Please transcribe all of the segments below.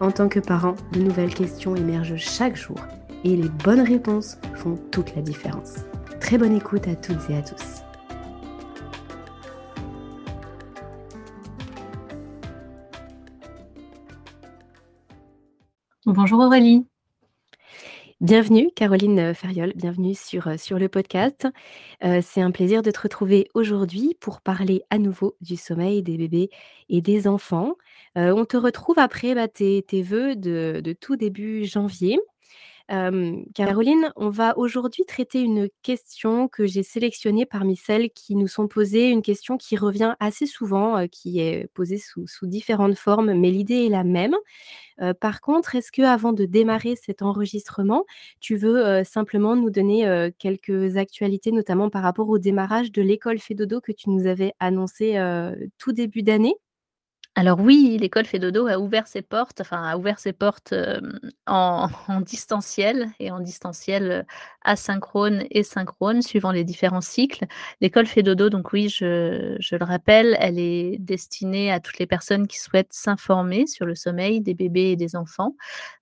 en tant que parent, de nouvelles questions émergent chaque jour et les bonnes réponses font toute la différence. Très bonne écoute à toutes et à tous. Bonjour Aurélie. Bienvenue Caroline Ferriol, bienvenue sur, euh, sur le podcast. Euh, c'est un plaisir de te retrouver aujourd'hui pour parler à nouveau du sommeil des bébés et des enfants. Euh, on te retrouve après bah, tes, tes vœux de tout début janvier. Caroline, on va aujourd'hui traiter une question que j'ai sélectionnée parmi celles qui nous sont posées, une question qui revient assez souvent, qui est posée sous, différentes formes, mais l'idée est la même. par contre, est-ce que avant de démarrer cet enregistrement, tu veux simplement nous donner quelques actualités, notamment par rapport au démarrage de l'école Fédodo que tu nous avais annoncé tout début d'année? Alors oui, l'école Fédodo a ouvert ses portes, enfin a ouvert ses portes en, distanciel et en distanciel asynchrone et synchrone suivant les différents cycles. L'école Fédodo, donc oui, je, le rappelle, elle est destinée à toutes les personnes qui souhaitent s'informer sur le sommeil des bébés et des enfants.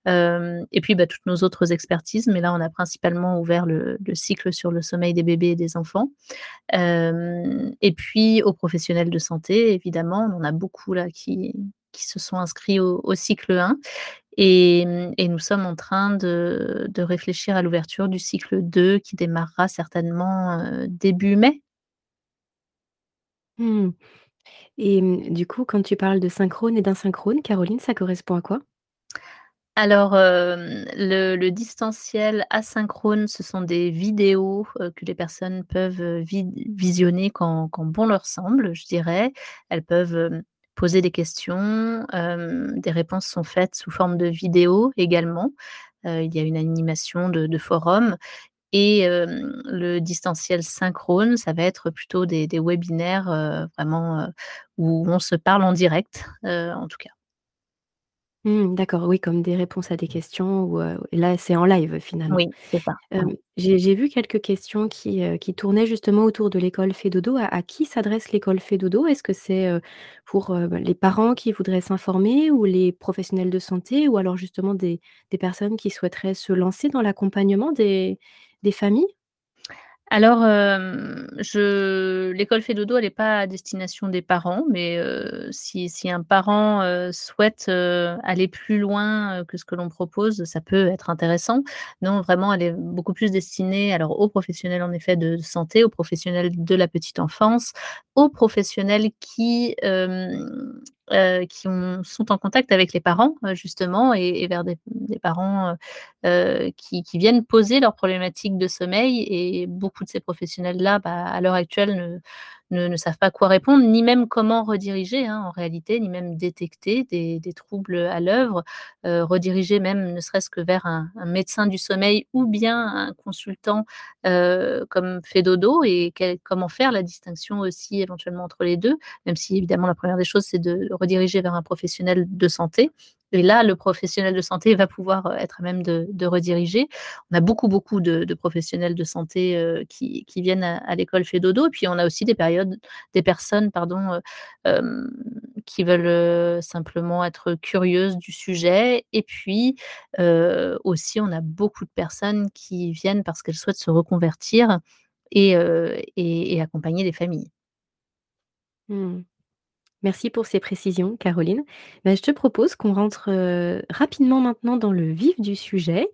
et puis bah, toutes nos autres expertises, mais là on a principalement ouvert le, cycle sur le sommeil des bébés et des enfants. et puis aux professionnels de santé, évidemment, on a beaucoup là qui, se sont inscrits au, cycle 1. Et, nous sommes en train de, réfléchir à l'ouverture du cycle 2 qui démarrera certainement euh, début mai. Mmh. Et mmh, du coup, quand tu parles de synchrone et d'insynchrone, Caroline, ça correspond à quoi? Alors, le, distanciel asynchrone, ce sont des vidéos que les personnes peuvent visionner quand, quand, bon leur semble, je dirais. Elles peuvent poser des questions. des réponses sont faites sous forme de vidéo également. il y a une animation de, forum. Et le distanciel synchrone, ça va être plutôt des, webinaires vraiment où on se parle en direct, en tout cas. Mmh, d'accord, oui, comme des réponses à des questions ou, là, c'est en live finalement. Oui, c'est ça. j'ai vu quelques questions qui, qui tournaient justement autour de l'école Fédodo. À à qui s'adresse l'école Fédodo? Est-ce que c'est, pour, bah, les parents qui voudraient s'informer ou les professionnels de santé ou alors justement des des personnes qui souhaiteraient se lancer dans l'accompagnement des des familles? Alors, je l'école fait dodo, elle n'est pas à destination des parents, mais si si un parent, souhaite, aller plus loin, que ce que l'on propose, ça peut être intéressant. Non, vraiment, elle est beaucoup plus destinée alors aux professionnels, en effet, de santé, aux professionnels de la petite enfance, aux professionnels qui, euh, qui sont en contact avec les parents, euh, justement, et, vers des, parents euh, qui, viennent poser leurs problématiques de sommeil. Et beaucoup de ces professionnels-là, bah, à l'heure actuelle, ne, ne, savent pas quoi répondre, ni même comment rediriger hein, en réalité, ni même détecter des, troubles à l'œuvre, euh, rediriger même ne serait-ce que vers un, médecin du sommeil ou bien un consultant euh, comme Fedodo et comment faire la distinction aussi éventuellement entre les deux, même si évidemment la première des choses c'est de rediriger vers un professionnel de santé. Et là, le professionnel de santé va pouvoir euh, être à même de, rediriger. On a beaucoup, beaucoup de, professionnels de santé qui, viennent à, l'école Fédodo. Et puis, on a aussi des périodes, des personnes, pardon, euh, qui veulent simplement être curieuses du sujet. Et puis, aussi, on a beaucoup de personnes qui viennent parce qu'elles souhaitent se reconvertir et, accompagner les familles. Mmh. Merci pour ces précisions, Caroline. Ben, je te propose qu'on rentre euh, rapidement maintenant dans le vif du sujet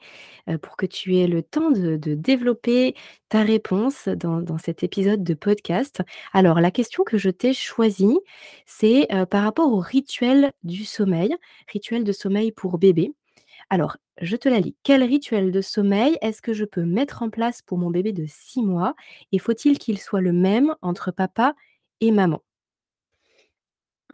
euh, pour que tu aies le temps de, développer ta réponse dans, cet épisode de podcast. Alors, la question que je t'ai choisie, c'est euh, par rapport au rituel du sommeil, rituel de sommeil pour bébé. Alors, je te la lis. Quel rituel de sommeil est-ce que je peux mettre en place pour mon bébé de 6 mois et faut-il qu'il soit le même entre papa et maman?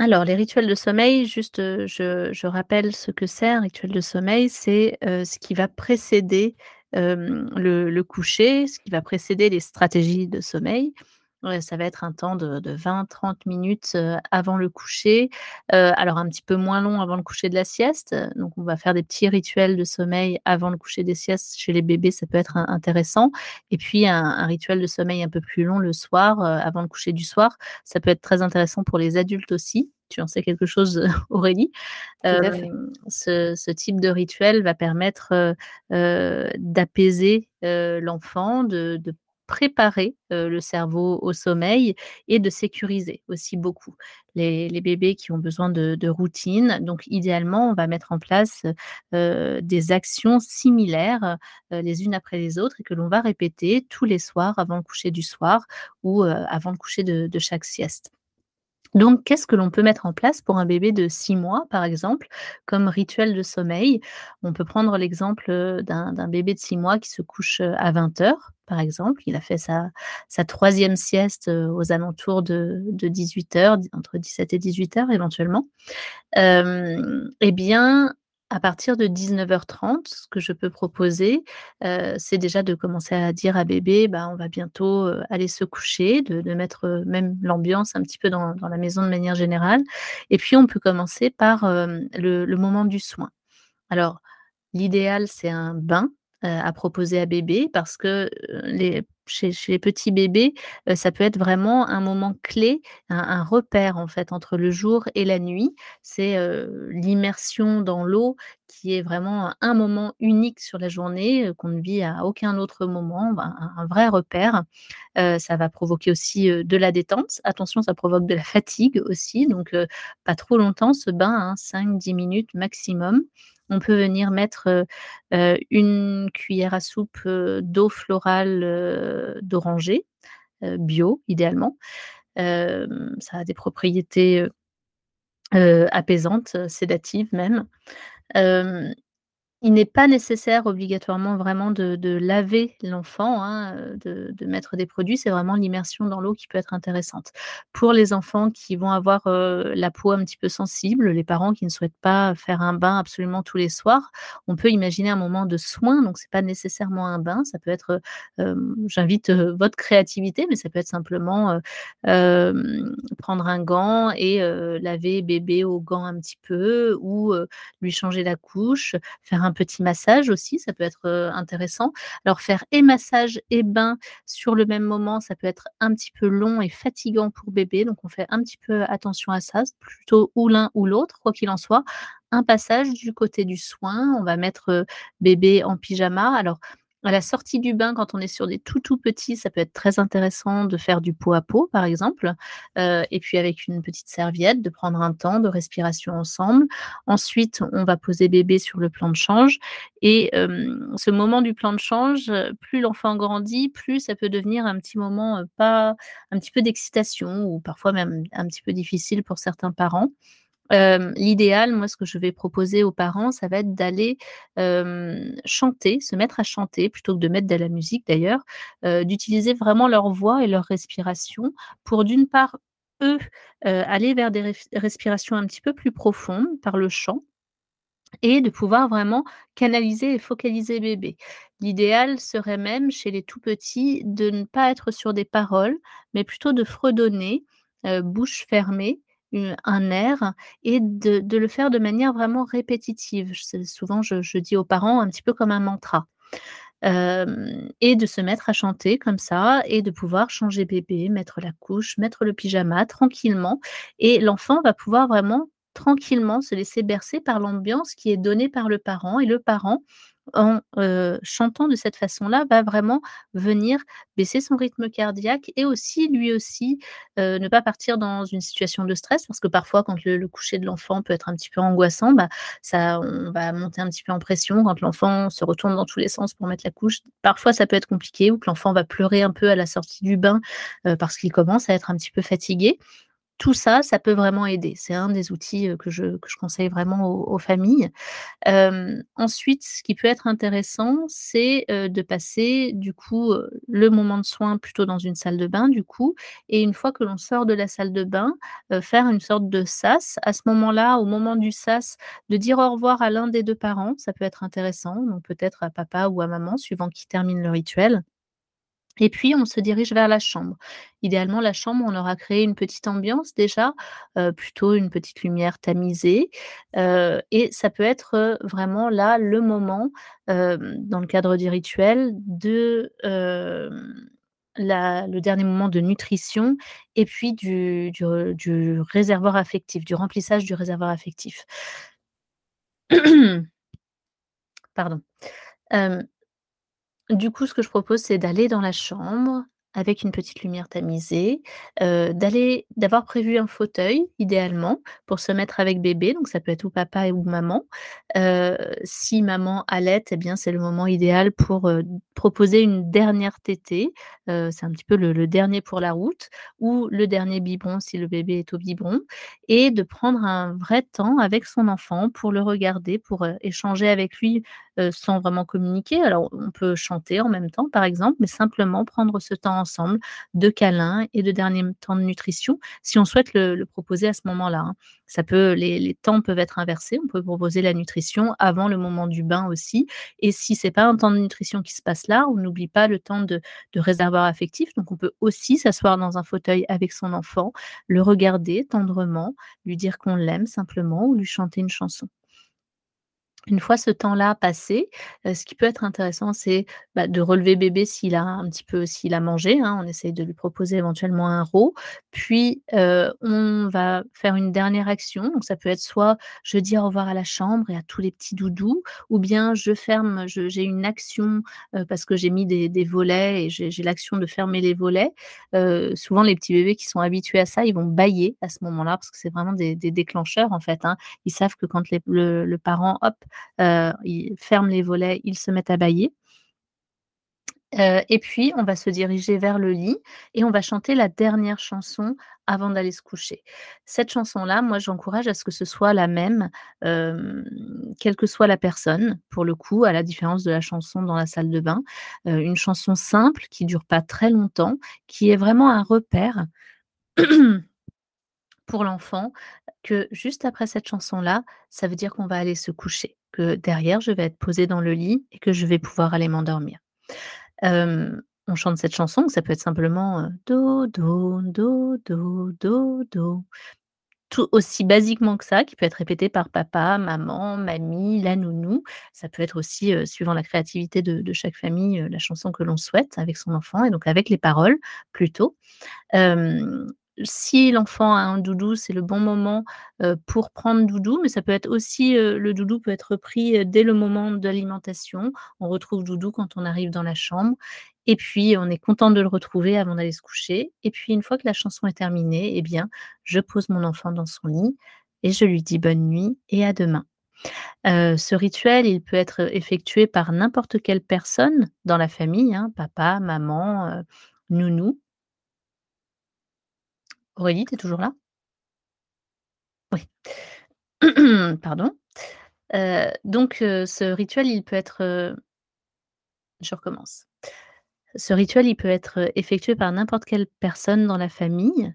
Alors, les rituels de sommeil, juste, je rappelle ce que c'est un rituel de sommeil, c'est, ce qui va précéder, le coucher, ce qui va précéder les stratégies de sommeil. Ouais, ça va être un temps de de 20-30 minutes, avant le coucher, alors un petit peu moins long avant le coucher de la sieste, donc on va faire des petits rituels de sommeil avant le coucher des siestes. Chez les bébés, ça peut être in intéressant et puis un un rituel de sommeil un peu plus long le soir, avant le coucher du soir. Ça peut être très intéressant pour les adultes aussi. Tu en sais quelque chose, Aurélie? Tout à fait. Hem, ce ce type de rituel va permettre, d'apaiser, l'enfant, de de préparer, le cerveau au sommeil et de sécuriser aussi beaucoup les bébés qui ont besoin de de routine. Donc idéalement, on va mettre en place, des actions similaires, les unes après les autres et que l'on va répéter tous les soirs avant le coucher du soir ou, avant le coucher de chaque sieste. Donc, qu'est-ce que l'on peut mettre en place pour un bébé de 6 mois, par exemple, comme rituel de sommeil? On peut prendre l'exemple, d'un bébé de 6 mois qui se couche, à 20:00, par exemple. Il a fait sa sa 3e sieste, aux alentours de de 18:00, d entre 17 et 18:00 éventuellement. Hem et bien, à partir de 19:30, ce que je peux proposer, heu, c'est déjà de commencer à dire à bébé: «Bah, on va bientôt, heu, aller se coucher», de mettre, heu, même l'ambiance un petit peu dans la maison de manière générale et puis on peut commencer par, le moment du soin. Alors, l'idéal, c'est un bain, à proposer à bébé parce que, les chez les petits bébés, heu, ça peut être vraiment un moment clé, un repère, en fait, entre le jour et la nuit. C'est, heu, l'immersion dans l'eau qui est vraiment un moment unique sur la journée, heu, qu'on ne vit à aucun autre moment, ben, un vrai repère. Ça va provoquer aussi, de la détente. Attention, ça provoque de la fatigue aussi, donc pas trop longtemps ce bain, hein, 5-10 minutes maximum. On peut venir mettre, 1 cuillère à soupe, d'eau florale, d'oranger, heu, bio idéalement. Ça a des propriétés, heu, apaisantes, sédatives même. Il n'est pas nécessaire obligatoirement vraiment de laver l'enfant, hein, heu, de mettre des produits. C'est vraiment l'immersion dans l'eau qui peut être intéressante. Pour les enfants qui vont avoir, heu, la peau un petit peu sensible, les parents qui ne souhaitent pas faire un bain absolument tous les soirs, on peut imaginer un moment de soin, donc c'est pas nécessairement un bain, ça peut être, heu, hem, j'invite, votre créativité, mais ça peut être simplement, prendre un gant et laver bébé au gant un petit peu ou lui changer la couche, faire un petit massage aussi, ça peut être, intéressant. Alors faire et massage et bain sur le même moment, ça peut être un petit peu long et fatigant pour bébé, donc on fait un petit peu attention à ça, plutôt ou l'un ou l'autre, quoi qu'il en soit. Un passage du côté du soin, on va mettre, bébé en pyjama. Alors, à la sortie du bain, quand on est sur des tout, tout petits, ça peut être très intéressant de faire du pot à pot, par exemple, heu et puis avec une petite serviette, de prendre un temps de respiration ensemble. Ensuite, on va poser bébé sur le plan de change et hem, ce moment du plan de change, plus l'enfant grandit, plus ça peut devenir un petit moment, heu, pas un petit peu d'excitation ou parfois même un petit peu difficile pour certains parents. L'idéal, moi, ce que je vais proposer aux parents, ça va être d'aller, chanter, se mettre à chanter plutôt que de mettre de la musique d'ailleurs, d'utiliser vraiment leur voix et leur respiration pour d'une part, eux, aller vers des respirations un petit peu plus profondes par le chant et de pouvoir vraiment canaliser et focaliser bébé. L'idéal serait même chez les tout petits de ne pas être sur des paroles, mais plutôt de fredonner, bouche fermée, un air et de le faire de manière vraiment répétitive. Souvent je dis aux parents un petit peu comme un mantra. Et de se mettre à chanter comme ça et de pouvoir changer bébé, mettre la couche, mettre le pyjama tranquillement et l'enfant va pouvoir vraiment tranquillement se laisser bercer par l'ambiance qui est donnée par le parent et le parent en, chantant de cette façon-là, va vraiment venir baisser son rythme cardiaque et aussi, lui aussi, ne pas partir dans une situation de stress. Parce que parfois quand le coucher de l'enfant peut être un petit peu angoissant, bah, ça on va monter un petit peu en pression quand l'enfant se retourne dans tous les sens pour mettre la couche. Parfois ça peut être compliqué ou que l'enfant va pleurer un peu à la sortie du bain, parce qu'il commence à être un petit peu fatigué. Tout ça, ça peut vraiment aider. C'est un des outils, que je conseille vraiment aux familles. Ensuite, ce qui peut être intéressant, c'est, de passer du coup, le moment de soin plutôt dans une salle de bain du coup et une fois que l'on sort de la salle de bain, faire une sorte de sas. À ce moment-là, au moment du sas, de dire au revoir à l'un des 2 parents, ça peut être intéressant, donc peut-être à papa ou à maman suivant qui termine le rituel et puis on se dirige vers la chambre. Idéalement, la chambre, on aura créé une petite ambiance déjà, heu, plutôt une petite lumière tamisée, heu et ça peut être, heu, vraiment là, le moment, dans le cadre du rituel de, le dernier moment de nutrition et puis du réservoir affectif, du remplissage du réservoir affectif. Pardon. Du coup, ce que je propose, c'est d'aller dans la chambre avec une petite lumière tamisée, d'aller d'avoir prévu un fauteuil idéalement pour se mettre avec bébé, donc ça peut être ou papa ou maman. Heu, si maman allaite et bien, c'est le moment idéal pour, heu, proposer une dernière tétée, c'est un petit peu le le dernier pour la route ou le dernier biberon si le bébé est au biberon et de prendre un vrai temps avec son enfant pour le regarder, pour, échanger avec lui, heu, sans vraiment communiquer. Alors on peut chanter en même temps par exemple, mais simplement prendre ce temps ensemble de câlins et de dernier temps de nutrition, si on souhaite le proposer à ce moment-là, hein. Ça peut les temps peuvent être inversés, on peut proposer la nutrition avant le moment du bain aussi et si c'est pas un temps de nutrition qui se passe là, on n'oublie pas le temps de réservoir affectif, donc on peut aussi s'asseoir dans un fauteuil avec son enfant, le regarder tendrement, lui dire qu'on l'aime simplement ou lui chanter une chanson. Une fois ce temps-là passé, heu, ce qui peut être intéressant, c'est, bah, de relever bébé s'il a un petit peu s'il a mangé, hein. On essaye de lui proposer éventuellement un RO, puis, heu, on va faire une dernière action, donc ça peut être soit je dis au revoir à la chambre et à tous les petits doudous ou bien je ferme j'ai une action, heu, parce que j'ai mis des volets et j'ai l'action de fermer les volets. Souvent les petits bébés qui sont habitués à ça, ils vont bâiller à ce moment-là parce que c'est vraiment des déclencheurs en fait, hein. Ils savent que quand le parent, hop, heu, il ferme les volets, ils se mettent à bâiller. Heu et puis on va se diriger vers le lit et on va chanter la dernière chanson avant d'aller se coucher. Cette chanson-là, moi j'encourage à ce que ce soit la même, hem, quelle que soit la personne, pour le coup, à la différence de la chanson dans la salle de bain. Une chanson simple qui dure pas très longtemps, qui est vraiment un repère pour l'enfant, que juste après cette chanson-là, ça veut dire qu'on va aller se coucher, que derrière je vais être posée dans le lit et que je vais pouvoir aller m'endormir. On chante cette chanson, ça peut être simplement, heu, dodo, dodo, dodo. Tout aussi basiquement que ça, qui peut être répété par papa, maman, mamie, la nounou. Ça peut être aussi, suivant la créativité de chaque famille, la chanson que l'on souhaite avec son enfant et donc avec les paroles plutôt. Si l'enfant a un doudou, c'est le bon moment, pour prendre doudou, mais ça peut être aussi, le doudou peut être pris, dès le moment de l'alimentation. On retrouve doudou quand on arrive dans la chambre et puis on est content de le retrouver avant d'aller se coucher et puis une fois que la chanson est terminée et bien, je pose mon enfant dans son lit et je lui dis: «Bonne nuit et à demain». Ce rituel, il peut être effectué par n'importe quelle personne dans la famille, hein, papa, maman, nounou. Aurélie, tu es toujours là? Oui. Pardon. Heu, donc heu, ce rituel, il peut être, heu je recommence. Ce rituel, il peut être, effectué par n'importe quelle personne dans la famille,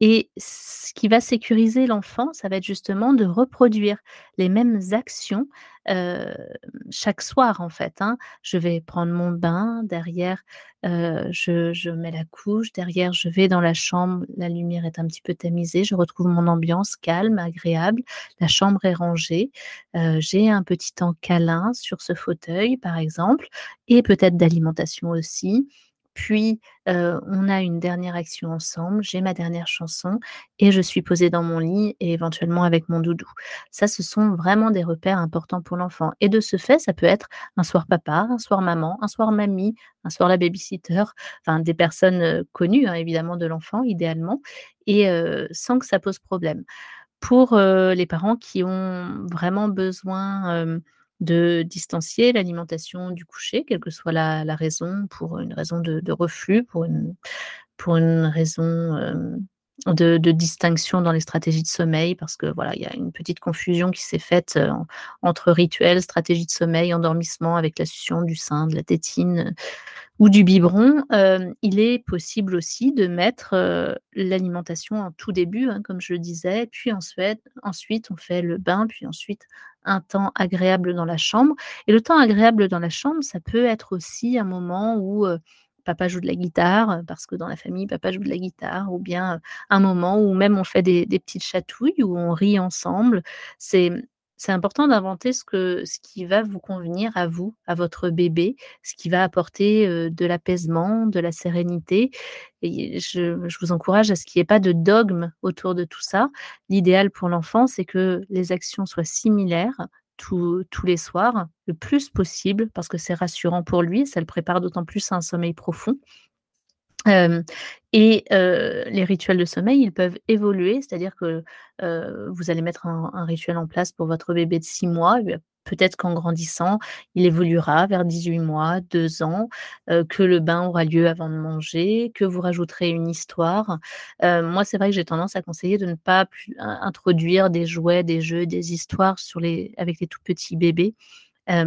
et ce qui va sécuriser l'enfant, ça va être justement de reproduire les mêmes actions, chaque soir, en fait, hein. Je vais prendre mon bain, derrière, je je mets la couche, derrière je vais dans la chambre, la lumière est un petit peu tamisée, je retrouve mon ambiance calme, agréable, la chambre est rangée, heu, j'ai un petit temps câlin sur ce fauteuil, par exemple et peut-être d'alimentation aussi. Puis, on a une dernière action ensemble, j'ai ma dernière chanson et je suis posée dans mon lit et éventuellement avec mon doudou. Ça, ce sont vraiment des repères importants pour l'enfant et de ce fait, ça peut être un soir papa, un soir maman, un soir mamie, un soir la baby-sitter, enfin des personnes, connues, hein, évidemment de l'enfant idéalement et sans que ça pose problème. Pour, les parents qui ont vraiment besoin, de distancier l'alimentation du coucher, quelle que soit la raison, pour une raison de de reflux, pour une pour une raison, de distinction dans les stratégies de sommeil parce que voilà, il y a une petite confusion qui s'est faite, heu, entre rituel, stratégie de sommeil, endormissement avec la succion du sein, de la tétine, ou du biberon, hem, il est possible aussi de mettre, l'alimentation en tout début, hein, comme je le disais, puis ensuite ensuite on fait le bain, puis ensuite un temps agréable dans la chambre. Et le temps agréable dans la chambre, ça peut être aussi un moment où, papa joue de la guitare, parce que dans la famille, papa joue de la guitare ou bien, un moment où même on fait des petites chatouilles, où on rit ensemble. C'est c'est important d'inventer ce ce qui va vous convenir à vous, à votre bébé, ce qui va apporter, de l'apaisement, de la sérénité et je je vous encourage à ce qu'il y ait pas de dogme autour de tout ça. L'idéal pour l'enfant, c'est que les actions soient similaires tous les soirs, le plus possible parce que c'est rassurant pour lui, ça le prépare d'autant plus à un sommeil profond. Et les rituels de sommeil, ils peuvent évoluer, c'est-à-dire que, vous allez mettre un rituel en place pour votre bébé de 6 mois, peut-être qu'en grandissant, il évoluera vers 18 mois, 2 ans, que le bain aura lieu avant de manger, que vous rajouterez une histoire. Moi, c'est vrai que j'ai tendance à conseiller de ne pas introduire des jouets, des jeux, des histoires avec les tout petits bébés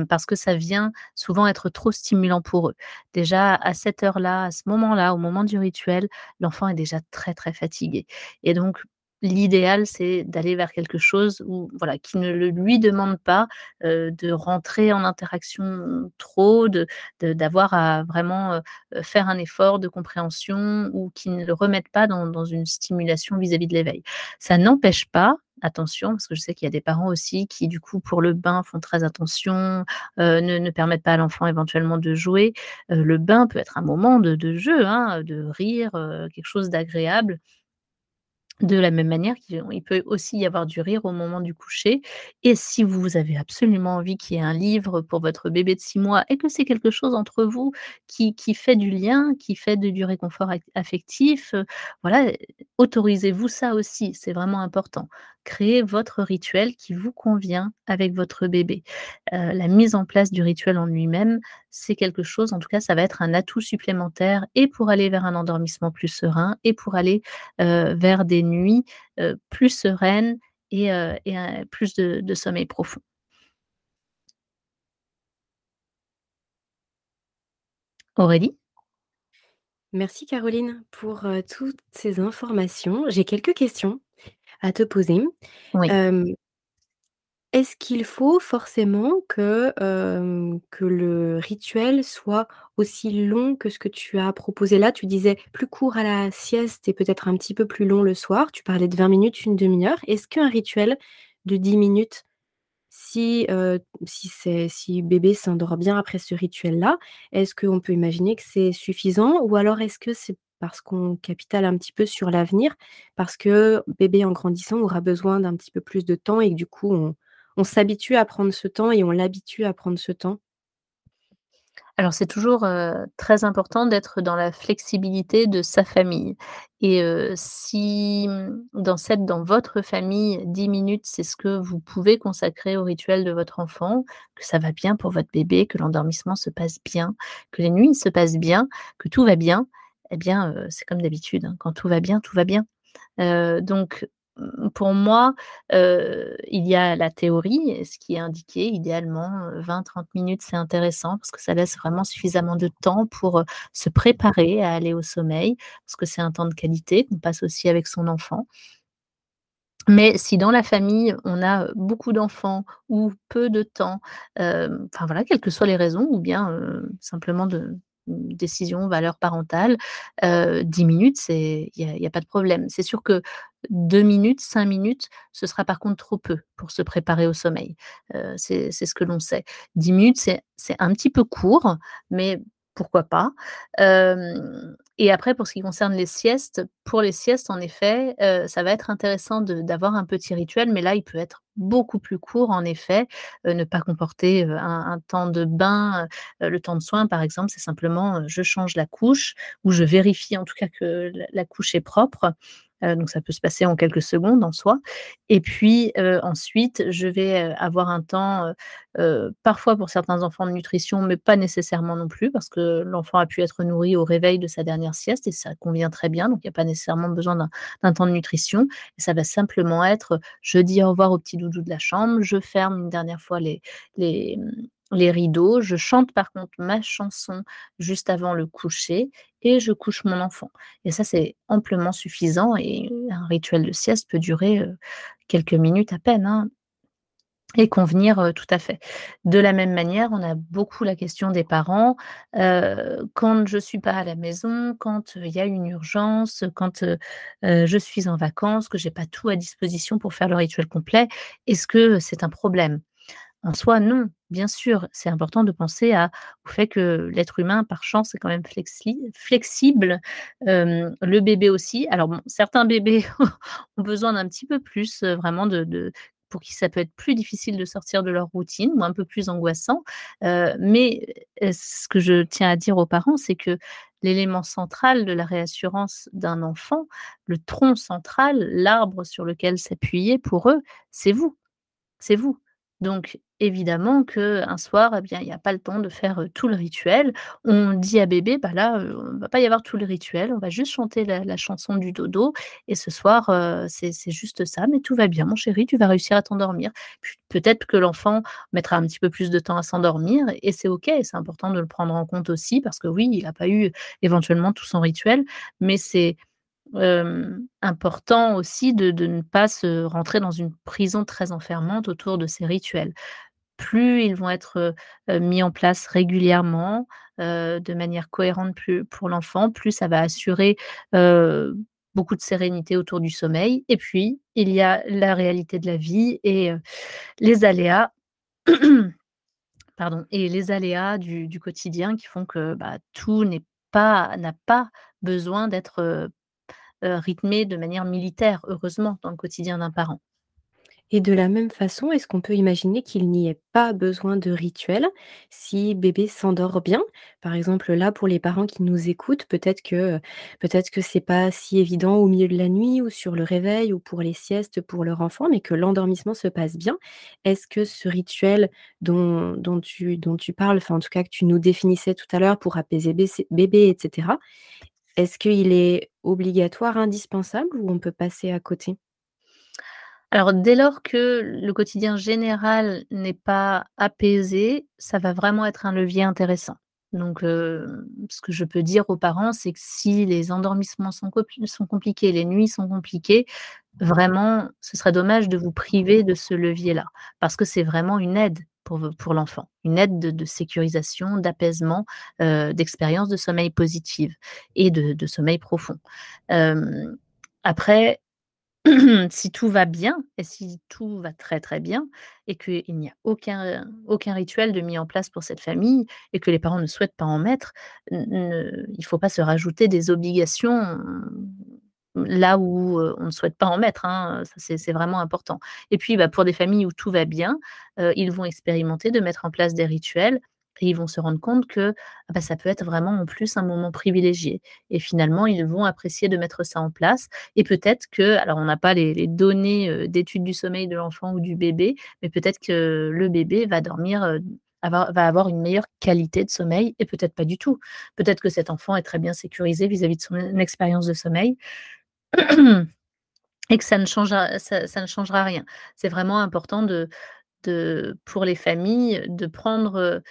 parce que ça vient souvent être trop stimulant pour eux. Déjà à cette heure-là, à ce moment-là, au moment du rituel, l'enfant est déjà très, très fatigué et donc l'idéal, c'est d'aller vers quelque chose où voilà, qui ne le lui demande pas, heu, de rentrer en interaction trop, de de d'avoir à vraiment, heu, faire un effort de compréhension ou qui ne le remette pas dans une stimulation vis-à-vis de l'éveil. Ça n'empêche pas Attention, parce que je sais qu'il y a des parents aussi qui, du coup, pour le bain, font très attention, heu, ne permettent pas à l'enfant éventuellement de jouer. Le bain peut être un moment de de jeu, hein, de rire, quelque chose d'agréable. De la même manière il peut aussi y avoir du rire au moment du coucher et si vous avez absolument envie qu'il y ait un livre pour votre bébé de 6 mois et que c'est quelque chose entre vous qui qui fait du lien, qui fait du réconfort affectif, heu, voilà, heu, autorisez-vous ça aussi, c'est vraiment important. Créez votre rituel qui vous convient avec votre bébé. Heu, la mise en place du rituel en lui-même, c'est quelque chose en tout cas, ça va être un atout supplémentaire et pour aller vers un endormissement plus serein et pour aller, heu, vers des nuits, heu, plus sereines et un plus de de sommeil profond. Aurélie? Merci Caroline pour, toutes ces informations. J'ai quelques questions à te poser. Oui. Est-ce qu'il faut forcément que, le rituel soit aussi long que ce que tu as proposé? Là? Tu disais plus court à la sieste et peut-être un petit peu plus long le soir. Tu parlais de 20 minutes, une demi heure. Est-ce qu'un rituel de 10 minutes Si, si bébé s'endort bien après ce rituel-là, est-ce qu'on peut imaginer que c'est suffisant? Ou alors est-ce que c'est parce qu'on capitale un petit peu sur l'avenir? Parce que bébé en grandissant aura besoin d'un petit peu plus de temps et que du coup on on s'habitue à prendre ce temps et on l'habitue à prendre ce temps? Alors c'est toujours, très important d'être dans la flexibilité de sa famille et si, mmh, dans cette dans votre famille, 10 minutes, c'est ce que vous pouvez consacrer au rituel de votre enfant, que ça va bien pour votre bébé, que l'endormissement se passe bien, que les nuits se passent bien, que tout va bien, eh bien, c'est comme d'habitude, hein, quand tout va bien, tout va bien. Donc, pour moi, il y a la théorie, ce qui est indiqué idéalement, heu, 20-30 minutes, c'est intéressant parce que ça laisse vraiment suffisamment de temps pour, se préparer à aller au sommeil, parce que c'est un temps de qualité qu'on passe aussi avec son enfant. Mais si dans la famille, on a, beaucoup d'enfants ou peu de temps, enfin voilà, quelles que soient les raisons ou bien, simplement de décision, valeur parentale, heu, 10 minutes, il y a a pas de problème. C'est sûr que 2 minutes, 5 minutes, ce sera par contre trop peu pour se préparer au sommeil. Heu, c'est ce que l'on sait. 10 minutes, c'est un petit peu court, mais pourquoi pas? Hem et après pour ce qui concerne les siestes, pour les siestes en effet, heu, ça va être intéressant d'avoir un petit rituel, mais là, il peut être beaucoup plus court en effet, heu, ne pas comporter, heu, un temps de bain, le temps de soin par exemple, c'est simplement, je change la couche ou je vérifie en tout cas que la couche est propre. Heu, donc ça peut se passer en quelques secondes en soi. Et puis, heu, ensuite je vais, heu, avoir un temps, parfois pour certains enfants de nutrition, mais pas nécessairement non plus parce que l'enfant a pu être nourri au réveil de sa dernière sieste et ça convient très bien, donc il y a pas nécessairement besoin d'un temps de nutrition. Ça va simplement être, je dis au revoir au petit doudou de la chambre, je ferme une dernière fois les les rideaux, je chante par contre ma chanson juste avant le coucher et je couche mon enfant et ça, c'est amplement suffisant et un rituel de sieste peut durer, heu, quelques minutes à peine, hein et convenir, heu, tout à fait. De la même manière, on a beaucoup la question des parents, heu, quand je suis pas à la maison, quand, il y a une urgence, quand, je suis en vacances, que j'ai pas tout à disposition pour faire le rituel complet, est-ce que c'est un problème? En soi, non. Bien sûr, c'est important de penser au fait que l'être humain, par chance, est quand même flexi flexible, le bébé aussi. Alors certains bébés ont besoin d'un petit peu plus, vraiment de pour qui ça peut être plus difficile de sortir de leur routine ou un peu plus angoissant, mais ce que je tiens à dire aux parents, c'est que l'élément central de la réassurance d'un enfant, le tronc central, l'arbre sur lequel s'appuyer pour eux, c'est vous. C'est vous. Donc évidemment qu'un soir, eh bien, il y a pas le temps de faire, tout le rituel. On dit à bébé: «Bah, là, on va pas y avoir tout le rituel, on va juste chanter la chanson du dodo et ce soir, c'est juste ça, mais tout va bien mon chéri, tu vas réussir à t'endormir». Peut-être que l'enfant mettra un petit peu plus de temps à s'endormir et c'est OK c'est important de le prendre en compte aussi parce que oui, il a pas eu éventuellement tout son rituel, mais c'est important aussi de de ne pas se rentrer dans une prison très enfermante autour de ces rituels. Plus ils vont être, mis en place régulièrement, de manière cohérente plus pour l'enfant, plus ça va assurer, beaucoup de sérénité autour du sommeil et puis il y a la réalité de la vie et les aléas et les aléas du quotidien qui font que, bah, tout n'a pas besoin d'être, rythmé de manière militaire, heureusement, dans le quotidien d'un parent. Et de la même façon, est-ce qu'on peut imaginer qu'il n'y ait pas besoin de rituel si bébé s'endort bien? Par exemple, là, pour les parents qui nous écoutent, peut-être que, peut-être que c'est pas si évident au milieu de la nuit ou sur le réveil ou pour les siestes pour leur enfant, mais que l'endormissement se passe bien. Est-ce que ce rituel dont tu dont tu parles, enfin, en tout cas, que tu nous définissais tout à l'heure pour apaiser bébé, bébé et cetera, est-ce qu'il est obligatoire, indispensable ou on peut passer à côté? Alors dès lors que le quotidien général n'est pas apaisé, ça va vraiment être un levier intéressant. Donc heu, ce que je peux dire aux parents, c'est que si les endormissements sont compli sont compliqués, les nuits sont compliquées, vraiment, ce serait dommage de vous priver de ce levier-là. Parce que c'est vraiment une aide pour l'enfant, une aide de sécurisation, d'apaisement, heu, d'expérience de sommeil positive et de sommeil profond. Hem, après si tout va bien et si tout va très, très bien et qu'il n'y a aucun aucun rituel de mis en place pour cette famille et que les parents ne souhaitent pas en mettre, n ne il faut pas se rajouter des obligations, là où, on ne souhaite pas en mettre, hein, c'est vraiment important. Et puis, bah, pour des familles où tout va bien, ils vont expérimenter de mettre en place des rituels et ils vont se rendre compte que, bah, ça peut être vraiment en plus un moment privilégié et finalement ils vont apprécier de mettre ça en place et peut-être que alors on n'a pas les données, d'études du sommeil de l'enfant ou du bébé, mais peut-être que le bébé va dormir, va avoir une meilleure qualité de sommeil et peut-être pas du tout. Peut-être que cet enfant est très bien sécurisé vis-à-vis de son expérience de sommeil et que ça ne changera ça ne changera rien. C'est vraiment important de de pour les familles, de prendre,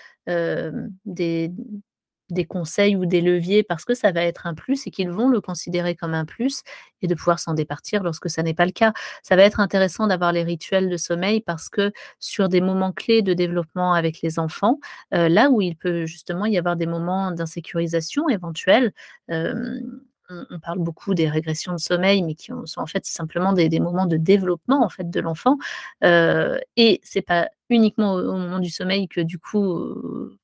des conseils ou des leviers parce que ça va être un plus et qu'ils vont le considérer comme un plus et de pouvoir s'en départir lorsque ça n'est pas le cas. Ça va être intéressant d'avoir les rituels de sommeil parce que sur des moments clés de développement avec les enfants, là où il peut justement y avoir des moments d'insécurisation éventuels, hem, on parle beaucoup des régressions de sommeil, mais qui ont sont en fait simplement des moments de développement en fait de l'enfant, heu et c'est pas uniquement au moment du sommeil que du coup, heu,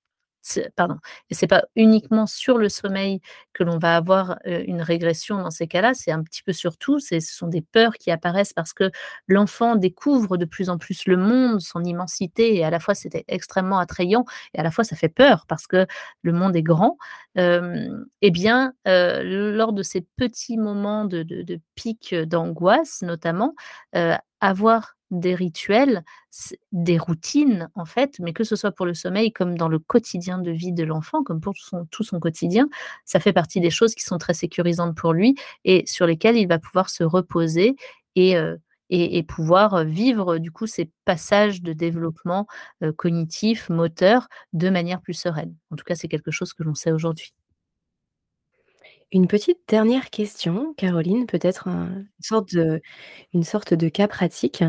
pardon, et c'est pas uniquement sur le sommeil que l'on va avoir, une régression dans ces cas-là, c'est un petit peu sur tout. Ce sont des peurs qui apparaissent parce que l'enfant découvre de plus en plus le monde, son immensité et à la fois c'est extrêmement attrayant et à la fois ça fait peur parce que le monde est grand. Et bien, lors de ces petits moments de de de pics d'angoisse notamment, avoir des rituels, des routines en fait, mais que ce soit pour le sommeil comme dans le quotidien de vie de l'enfant, comme pour tout son quotidien, ça fait partie des choses qui sont très sécurisantes pour lui et sur lesquelles il va pouvoir se reposer et et pouvoir, vivre du coup ces passages de développement, heu, cognitif, moteur, de manière plus sereine. En tout cas, c'est quelque chose que l'on sait aujourd'hui. Une petite dernière question, Caroline, peut-être un une sorte de cas pratique.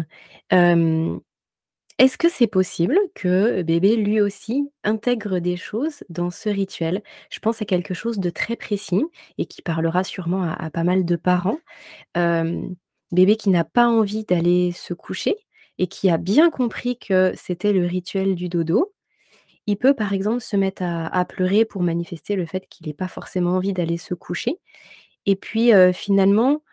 Est-ce que c'est possible que bébé, lui aussi, intègre des choses dans ce rituel? Je pense à quelque chose de très précis et qui parlera sûrement à pas mal de parents. Bébé qui n'a pas envie d'aller se coucher et qui a bien compris que c'était le rituel du dodo. Il peut, par exemple, se mettre à pleurer pour manifester le fait qu'il ait pas forcément envie d'aller se coucher et puis, finalement,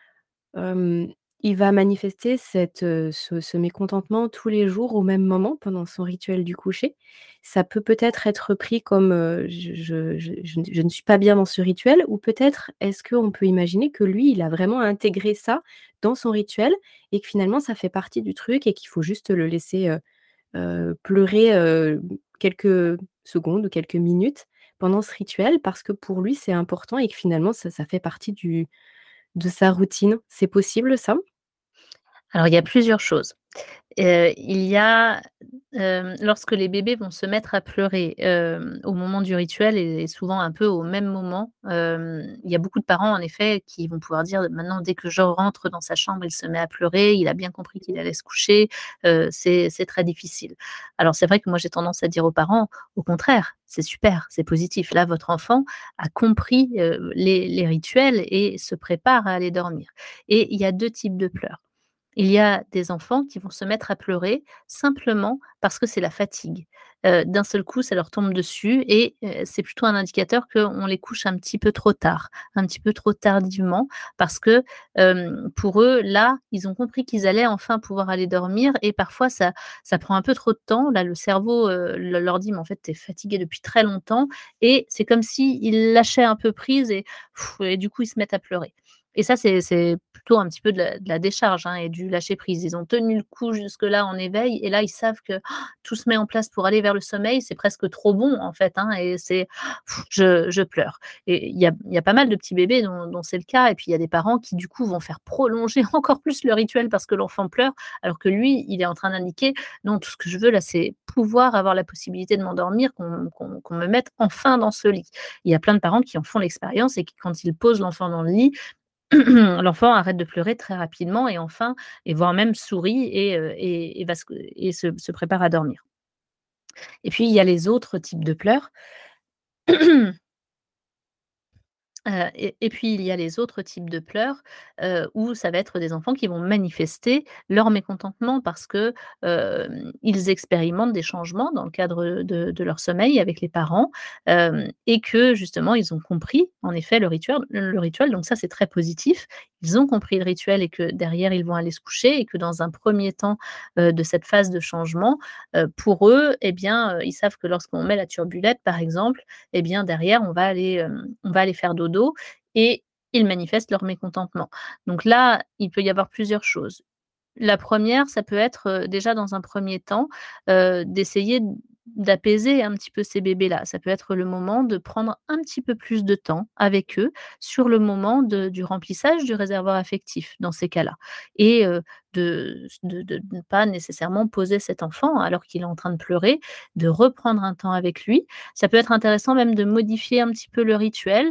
il va manifester ce mécontentement tous les jours au même moment pendant son rituel du coucher. Ça peut peut-être être pris comme, je je ne suis pas bien dans ce rituel ou peut-être est-ce qu'on peut imaginer que lui, il a vraiment intégré ça dans son rituel et que finalement ça fait partie du truc et qu'il faut juste le laisser, pleurer, quelques secondes ou quelques minutes pendant ce rituel parce que pour lui c'est important et que finalement ça fait partie du de sa routine. C'est possible ça? Alors il y a plusieurs choses. Heu, il y a, hem, lorsque les bébés vont se mettre à pleurer, hem, au moment du rituel et souvent un peu au même moment, il y a beaucoup de parents en effet qui vont pouvoir dire: «Maintenant dès que je rentre dans sa chambre, il se met à pleurer, il a bien compris qu'il allait se coucher, c'est très difficile». Alors c'est vrai que moi j'ai tendance à dire aux parents: «Au contraire, c'est super, c'est positif. Là votre enfant a compris, les rituels et se prépare à aller dormir» et il y a 2 types de pleurs. Il y a des enfants qui vont se mettre à pleurer simplement parce que c'est la fatigue. Heu, d'un seul coup, ça leur tombe dessus et heu, c'est plutôt un indicateur qu'on les couche un petit peu trop tard, un petit peu trop tardivement parce que, pour eux, là, ils ont compris qu'ils allaient enfin pouvoir aller dormir et parfois ça prend un peu trop de temps. Là, le cerveau, le leur dit: «Mais en fait, tu es fatigué depuis très longtemps» et c'est comme s'ils lâchaient un peu prise et du coup, ils se mettent à pleurer. Et ça, c'est plutôt un petit peu de la décharge, hein et du lâcher prise. Ils ont tenu le coup jusque-là en éveil et là, ils savent que tout se met en place pour aller vers le sommeil. C'est presque trop bon, en fait, hein et c'est je pleure et il y a pas mal de petits bébés dont c'est le cas et puis il y a des parents qui, du coup, vont faire prolonger encore plus le rituel parce que l'enfant pleure, alors que lui, il est en train d'indiquer: «Non, tout ce que je veux là, c'est pouvoir avoir la possibilité de m'endormir, qu'on me mette enfin dans ce lit». Il y a plein de parents qui en font l'expérience et qui, quand ils posent l'enfant dans le lit, l'enfant arrête de pleurer très rapidement et enfin et voire même sourit et se se prépare à dormir. Et puis il y a les autres types de pleurs. Et puis il y a les autres types de pleurs, où ça va être des enfants qui vont manifester leur mécontentement parce que, hem, ils expérimentent des changements dans le cadre, de leur sommeil avec les parents, et que justement ils ont compris en effet le rituel donc ça c'est très positif. Ils ont compris le rituel et que derrière ils vont aller se coucher et que dans un premier temps, heu, de cette phase de changement, heu, pour eux et bien, heu, ils savent que lorsqu'on met la turbulette par exemple et bien derrière on va aller, on va aller faire dodo et ils manifestent leur mécontentement. Donc là, il peut y avoir plusieurs choses. La première, ça peut être, déjà dans un premier temps, d'essayer d'apaiser un petit peu ces bébés-là. Ça peut être le moment de prendre un petit peu plus de temps avec eux sur le moment de du remplissage du réservoir affectif dans ces cas-là et de de de ne pas nécessairement poser cet enfant alors qu'il est en train de pleurer, de reprendre un temps avec lui. Ça peut être intéressant même de modifier un petit peu le rituel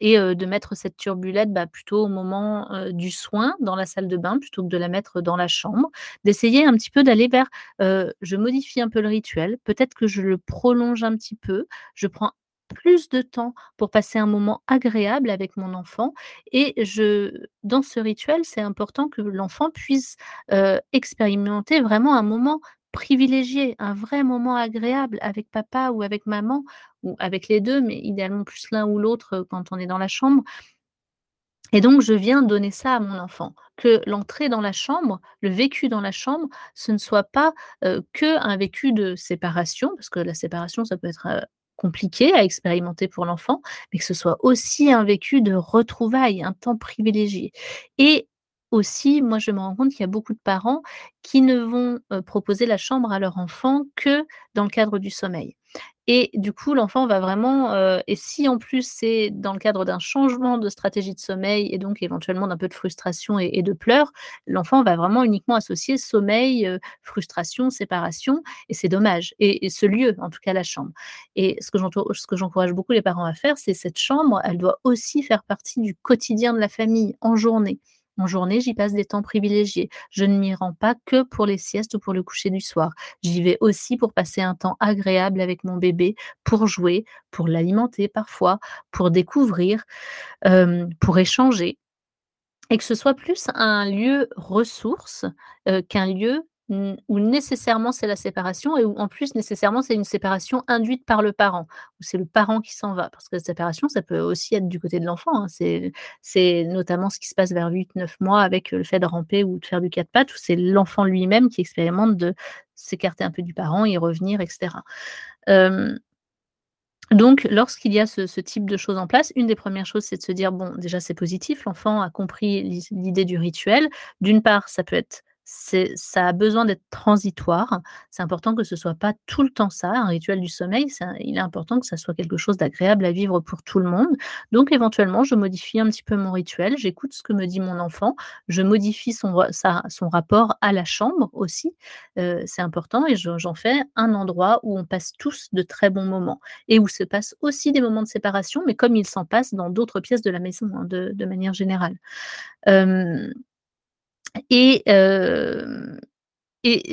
et de mettre cette turbulette, bah, plutôt au moment, du soin dans la salle de bain plutôt que de la mettre dans la chambre. D'essayer un petit peu d'aller vers, je modifie un peu le rituel, peut-être que je le prolonge un petit peu, je prends plus de temps pour passer un moment agréable avec mon enfant et je dans ce rituel, c'est important que l'enfant puisse, expérimenter vraiment un moment privilégié, un vrai moment agréable avec papa ou avec maman, ou avec les deux, mais idéalement plus l'un ou l'autre quand on est dans la chambre. Et donc, je viens donner ça à mon enfant, que l'entrée dans la chambre, le vécu dans la chambre, ce ne soit pas qu'un que un vécu de séparation, parce que la séparation, ça peut être compliqué à expérimenter pour l'enfant, mais que ce soit aussi un vécu de retrouvailles, un temps privilégié. Et aussi, moi, je me rends compte qu'il y a beaucoup de parents qui ne vont proposer la chambre à leur enfant que dans le cadre du sommeil. Et du coup, l'enfant va vraiment, et si en plus c'est dans le cadre d'un changement de stratégie de sommeil et donc éventuellement d'un peu de frustration et, de pleurs, l'enfant va vraiment uniquement associer sommeil, frustration, séparation, et c'est dommage. Et, ce lieu, en tout cas la chambre. Et ce que j'encourage beaucoup les parents à faire, c'est cette chambre, elle doit aussi faire partie du quotidien de la famille en journée. En journée, j'y passe des temps privilégiés. Je ne m'y rends pas que pour les siestes ou pour le coucher du soir. J'y vais aussi pour passer un temps agréable avec mon bébé, pour jouer, pour l'alimenter parfois, pour découvrir, pour échanger. Et que ce soit plus un lieu ressource qu'un lieu où nécessairement c'est la séparation et où en plus nécessairement c'est une séparation induite par le parent, où c'est le parent qui s'en va. Parce que la séparation, ça peut aussi être du côté de l'enfant. Hein. C'est notamment ce qui se passe vers 8-9 mois avec le fait de ramper ou de faire du quatre pattes, où c'est l'enfant lui-même qui expérimente de s'écarter un peu du parent, y revenir, etc. donc, lorsqu'il y a ce, type de choses en place, une des premières choses, c'est de se dire, bon, déjà, c'est positif, l'enfant a compris l'idée du rituel. D'une part, ça peut être ça a besoin d'être transitoire. C'est important que ce soit pas tout le temps ça, un rituel du sommeil. il est important que ça soit quelque chose d'agréable à vivre pour tout le monde. Donc, éventuellement, je modifie un petit peu mon rituel. J'écoute ce que me dit mon enfant. Je modifie son, rapport à la chambre aussi. Euh, c'est important et j'en fais un endroit où on passe tous de très bons moments et où se passent aussi des moments de séparation, mais comme il s'en passe dans d'autres pièces de la maison, hein, de, manière générale. Et,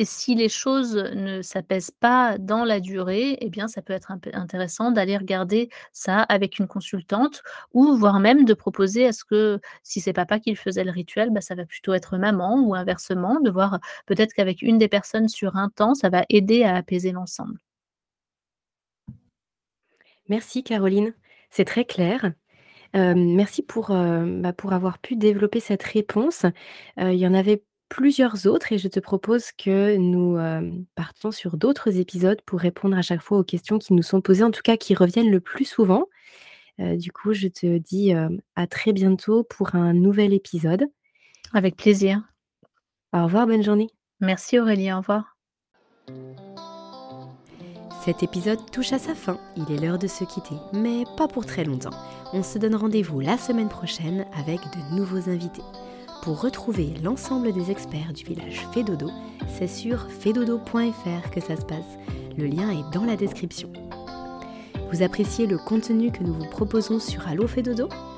si les choses ne s'apaisent pas dans la durée, eh bien, ça peut être intéressant d'aller regarder ça avec une consultante ou voire même de proposer à ce que, si c'est papa qui faisait le rituel, bah, ça va plutôt être maman ou inversement, de voir peut-être qu'avec une des personnes sur un temps, ça va aider à apaiser l'ensemble. Merci Caroline, c'est très clair merci pour, bah, pour avoir pu développer cette réponse. il y en avait plusieurs autres et je te propose que nous, partions sur d'autres épisodes pour répondre à chaque fois aux questions qui nous sont posées, en tout cas qui reviennent le plus souvent. du coup, je te dis, à très bientôt pour un nouvel épisode. Avec plaisir. Au revoir, bonne journée. Merci Aurélie, au revoir. Cet épisode touche à sa fin, il est l'heure de se quitter, mais pas pour très longtemps. On se donne rendez-vous la semaine prochaine avec de nouveaux invités. Pour retrouver l'ensemble des experts du village Fédodo, c'est sur fedodo.fr que ça se passe. Le lien est dans la description. Vous appréciez le contenu que nous vous proposons sur Allo Fédodo?